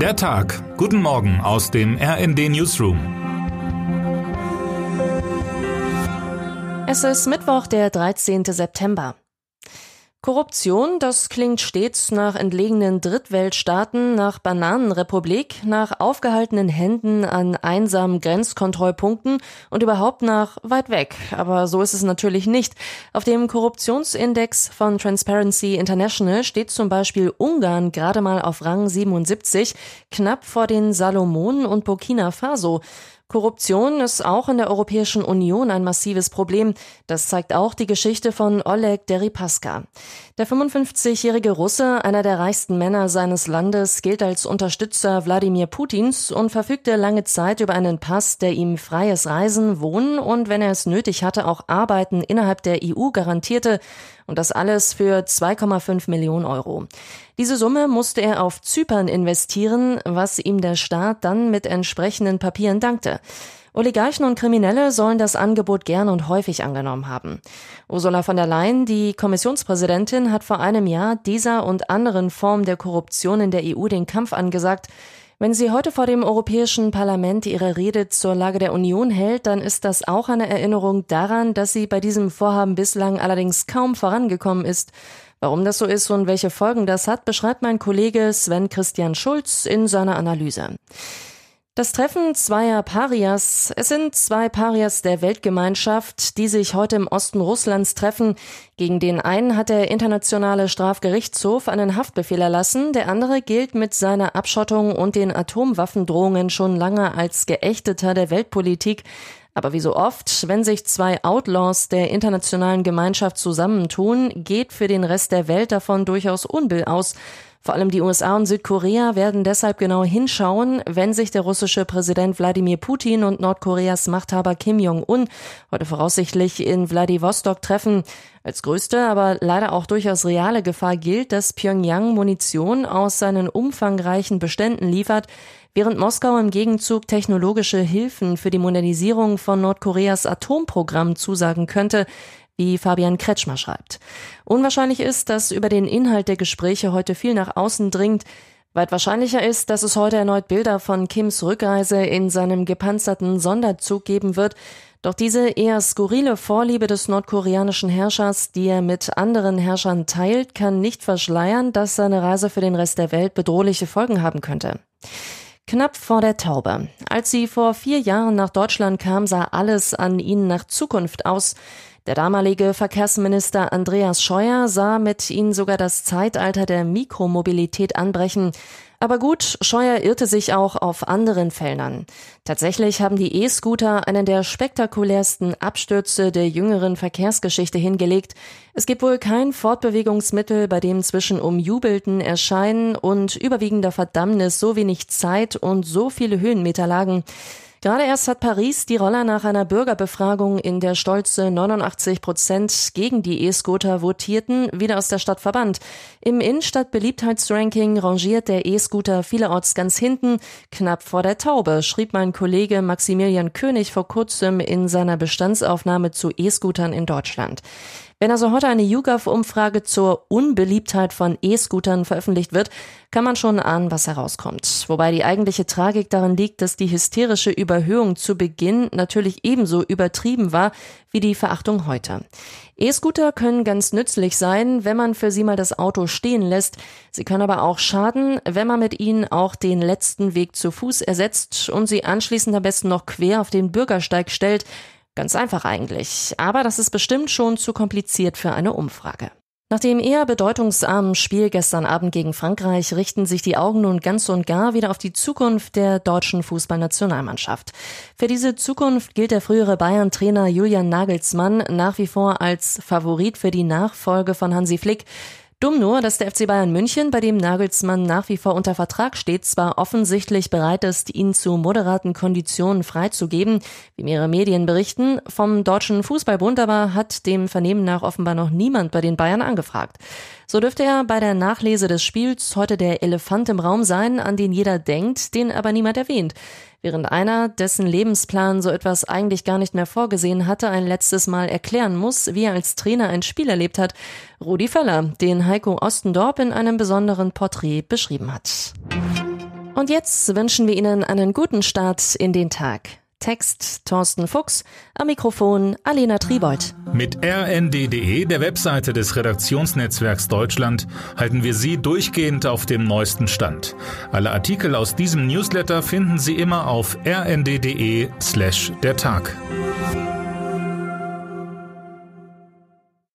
Der Tag. Guten Morgen aus dem RND Newsroom. Es ist Mittwoch, der 13. September. Korruption, das klingt stets nach entlegenen Drittweltstaaten, nach Bananenrepublik, nach aufgehaltenen Händen an einsamen Grenzkontrollpunkten und überhaupt nach weit weg. Aber so ist es natürlich nicht. Auf dem Korruptionsindex von Transparency International steht zum Beispiel Ungarn gerade mal auf Rang 77, knapp vor den Salomonen und Burkina Faso. Korruption ist auch in der Europäischen Union ein massives Problem. Das zeigt auch die Geschichte von Oleg Deripaska. Der 55-jährige Russe, einer der reichsten Männer seines Landes, gilt als Unterstützer Wladimir Putins und verfügte lange Zeit über einen Pass, der ihm freies Reisen, Wohnen und, wenn er es nötig hatte, auch Arbeiten innerhalb der EU garantierte. Und das alles für 2,5 Millionen Euro. Diese Summe musste er auf Zypern investieren, was ihm der Staat dann mit entsprechenden Papieren dankte. Oligarchen und Kriminelle sollen das Angebot gern und häufig angenommen haben. Ursula von der Leyen, die Kommissionspräsidentin, hat vor einem Jahr dieser und anderen Formen der Korruption in der EU den Kampf angesagt. Wenn sie heute vor dem Europäischen Parlament ihre Rede zur Lage der Union hält, dann ist das auch eine Erinnerung daran, dass sie bei diesem Vorhaben bislang allerdings kaum vorangekommen ist. Warum das so ist und welche Folgen das hat, beschreibt mein Kollege Sven Christian Schulz in seiner Analyse. Das Treffen zweier Parias. Es sind zwei Parias der Weltgemeinschaft, die sich heute im Osten Russlands treffen. Gegen den einen hat der Internationale Strafgerichtshof einen Haftbefehl erlassen. Der andere gilt mit seiner Abschottung und den Atomwaffendrohungen schon lange als Geächteter der Weltpolitik. Aber wie so oft, wenn sich zwei Outlaws der internationalen Gemeinschaft zusammentun, geht für den Rest der Welt davon durchaus Unbill aus. Vor allem die USA und Südkorea werden deshalb genau hinschauen, wenn sich der russische Präsident Wladimir Putin und Nordkoreas Machthaber Kim Jong-un heute voraussichtlich in Wladiwostok treffen. Als größte, aber leider auch durchaus reale Gefahr gilt, dass Pyongyang Munition aus seinen umfangreichen Beständen liefert, während Moskau im Gegenzug technologische Hilfen für die Modernisierung von Nordkoreas Atomprogramm zusagen könnte, wie Fabian Kretschmer schreibt. Unwahrscheinlich ist, dass über den Inhalt der Gespräche heute viel nach außen dringt. Weit wahrscheinlicher ist, dass es heute erneut Bilder von Kims Rückreise in seinem gepanzerten Sonderzug geben wird. Doch diese eher skurrile Vorliebe des nordkoreanischen Herrschers, die er mit anderen Herrschern teilt, kann nicht verschleiern, dass seine Reise für den Rest der Welt bedrohliche Folgen haben könnte. Knapp vor der Taube. Als sie vor vier Jahren nach Deutschland kam, sah alles an ihnen nach Zukunft aus. Der damalige Verkehrsminister Andreas Scheuer sah mit ihnen sogar das Zeitalter der Mikromobilität anbrechen. Aber gut, Scheuer irrte sich auch auf anderen Feldern. Tatsächlich haben die E-Scooter einen der spektakulärsten Abstürze der jüngeren Verkehrsgeschichte hingelegt. Es gibt wohl kein Fortbewegungsmittel, bei dem zwischen umjubelten Erscheinen und überwiegender Verdammnis so wenig Zeit und so viele Höhenmeter lagen. Gerade erst hat Paris die Roller nach einer Bürgerbefragung, in der stolze 89 Prozent gegen die E-Scooter votierten, wieder aus der Stadt verbannt. Im Innenstadtbeliebtheitsranking rangiert der E-Scooter vielerorts ganz hinten, knapp vor der Taube, schrieb mein Kollege Maximilian König vor kurzem in seiner Bestandsaufnahme zu E-Scootern in Deutschland. Wenn also heute eine YouGov-Umfrage zur Unbeliebtheit von E-Scootern veröffentlicht wird, kann man schon ahnen, was herauskommt. Wobei die eigentliche Tragik darin liegt, dass die hysterische Überhöhung zu Beginn natürlich ebenso übertrieben war wie die Verachtung heute. E-Scooter können ganz nützlich sein, wenn man für sie mal das Auto stehen lässt. Sie können aber auch schaden, wenn man mit ihnen auch den letzten Weg zu Fuß ersetzt und sie anschließend am besten noch quer auf den Bürgersteig stellt. Ganz einfach eigentlich, aber das ist bestimmt schon zu kompliziert für eine Umfrage. Nach dem eher bedeutungsarmen Spiel gestern Abend gegen Frankreich richten sich die Augen nun ganz und gar wieder auf die Zukunft der deutschen Fußballnationalmannschaft. Für diese Zukunft gilt der frühere Bayern-Trainer Julian Nagelsmann nach wie vor als Favorit für die Nachfolge von Hansi Flick. Dumm nur, dass der FC Bayern München, bei dem Nagelsmann nach wie vor unter Vertrag steht, zwar offensichtlich bereit ist, ihn zu moderaten Konditionen freizugeben, wie mehrere Medien berichten, vom Deutschen Fußballbund aber hat dem Vernehmen nach offenbar noch niemand bei den Bayern angefragt. So dürfte er bei der Nachlese des Spiels heute der Elefant im Raum sein, an den jeder denkt, den aber niemand erwähnt. Während einer, dessen Lebensplan so etwas eigentlich gar nicht mehr vorgesehen hatte, ein letztes Mal erklären muss, wie er als Trainer ein Spiel erlebt hat. Rudi Völler, den Heiko Ostendorp in einem besonderen Porträt beschrieben hat. Und jetzt wünschen wir Ihnen einen guten Start in den Tag. Text Thorsten Fuchs, am Mikrofon Alena Tribold. Mit rnd.de, der Webseite des Redaktionsnetzwerks Deutschland, halten wir Sie durchgehend auf dem neuesten Stand. Alle Artikel aus diesem Newsletter finden Sie immer auf rnd.de slash der Tag.